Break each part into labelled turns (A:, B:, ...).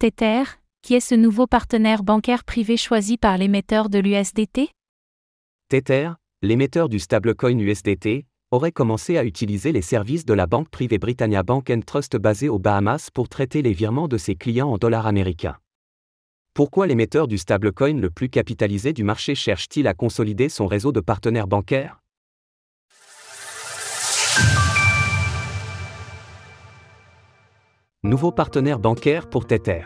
A: Tether, qui est ce nouveau partenaire bancaire privé choisi par l'émetteur de l'USDT
B: Tether, l'émetteur du stablecoin USDT, aurait commencé à utiliser les services de la banque privée Britannia Bank Trust basée aux Bahamas pour traiter les virements de ses clients en dollars américains. Pourquoi l'émetteur du stablecoin le plus capitalisé du marché cherche-t-il à consolider son réseau de partenaires bancaires? Nouveau partenaire bancaire pour Tether.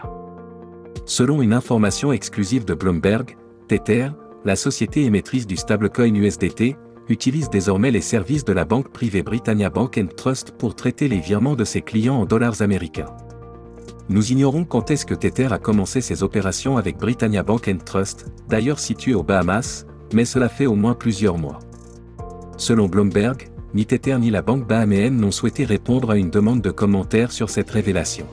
C: Selon une information exclusive de Bloomberg, Tether, la société émettrice du stablecoin USDT, utilise désormais les services de la banque privée Britannia Bank Trust pour traiter les virements de ses clients en dollars américains. Nous ignorons quand est-ce que Tether a commencé ses opérations avec Britannia Bank Trust, d'ailleurs situé aux Bahamas, mais cela fait au moins plusieurs mois. Selon Bloomberg, ni Tether ni la banque bahaméenne n'ont souhaité répondre à une demande de commentaires sur cette révélation.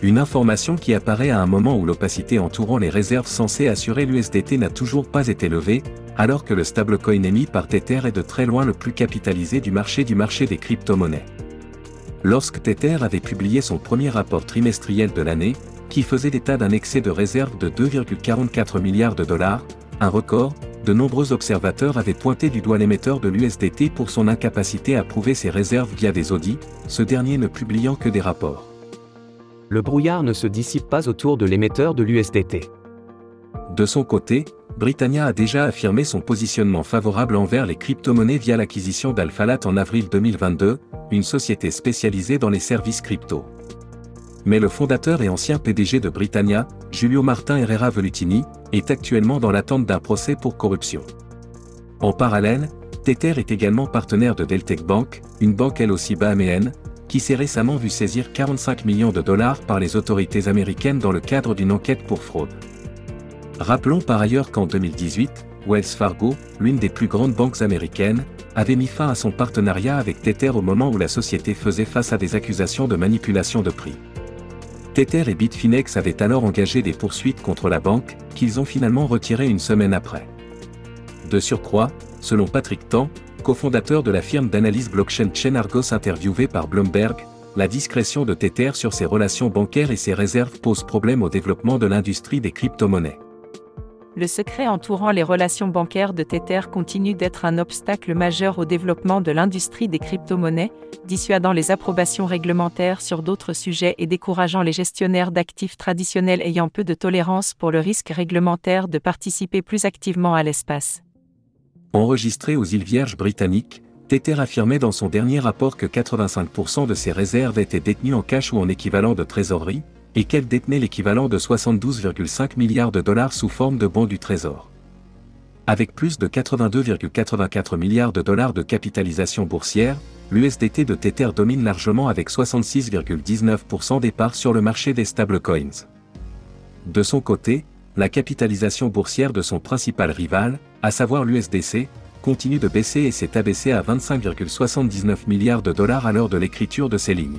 C: Une information qui apparaît à un moment où l'opacité entourant les réserves censées assurer l'USDT n'a toujours pas été levée, alors que le stablecoin émis par Tether est de très loin le plus capitalisé du marché du marché des crypto-monnaies. Lorsque Tether avait publié son premier rapport trimestriel de l'année, qui faisait état d'un excès de réserve de 2,44 milliards de dollars, un record, de nombreux observateurs avaient pointé du doigt l'émetteur de l'USDT pour son incapacité à prouver ses réserves via des audits, ce dernier ne publiant que des rapports
B: le brouillard ne se dissipe pas autour de l'émetteur de l'USDT.
C: De son côté, Britannia a déjà affirmé son positionnement favorable envers les crypto-monnaies via l'acquisition d'Alphalat en avril 2022, une société spécialisée dans les services crypto. Mais le fondateur et ancien PDG de Britannia, Julio Martin Herrera Velutini, est actuellement dans l'attente d'un procès pour corruption. En parallèle, Tether est également partenaire de Deltec Bank, une banque elle aussi bahaméenne, qui s'est récemment vu saisir 45 millions de dollars par les autorités américaines dans le cadre d'une enquête pour fraude. Rappelons par ailleurs qu'en 2018, Wells Fargo, l'une des plus grandes banques américaines, avait mis fin à son partenariat avec Tether au moment où la société faisait face à des accusations de manipulation de prix. Tether et Bitfinex avaient alors engagé des poursuites contre la banque, qu'ils ont finalement retirées une semaine après. De surcroît, selon Patrick Tan, cofondateur de la firme d'analyse blockchain Chain Argos interviewé par Bloomberg, la discrétion de Tether sur ses relations bancaires et ses réserves pose problème au développement de l'industrie des crypto-monnaies.
A: Le secret entourant les relations bancaires de Tether continue d'être un obstacle majeur au développement de l'industrie des crypto-monnaies, dissuadant les approbations réglementaires sur d'autres sujets et décourageant les gestionnaires d'actifs traditionnels ayant peu de tolérance pour le risque réglementaire de participer plus activement à l'espace.
C: Enregistré aux îles Vierges britanniques, Tether affirmait dans son dernier rapport que 85% de ses réserves étaient détenues en cash ou en équivalent de trésorerie, et qu'elle détenait l'équivalent de 72,5 milliards de dollars sous forme de bons du trésor. Avec plus de 82,84 milliards de dollars de capitalisation boursière, l'USDT de Tether domine largement avec 66,19% des parts sur le marché des stablecoins. De son côté, la capitalisation boursière de son principal rival, à savoir l'USDC, continue de baisser et s'est abaissé à 25,79 milliards de dollars à l'heure de l'écriture de ces lignes.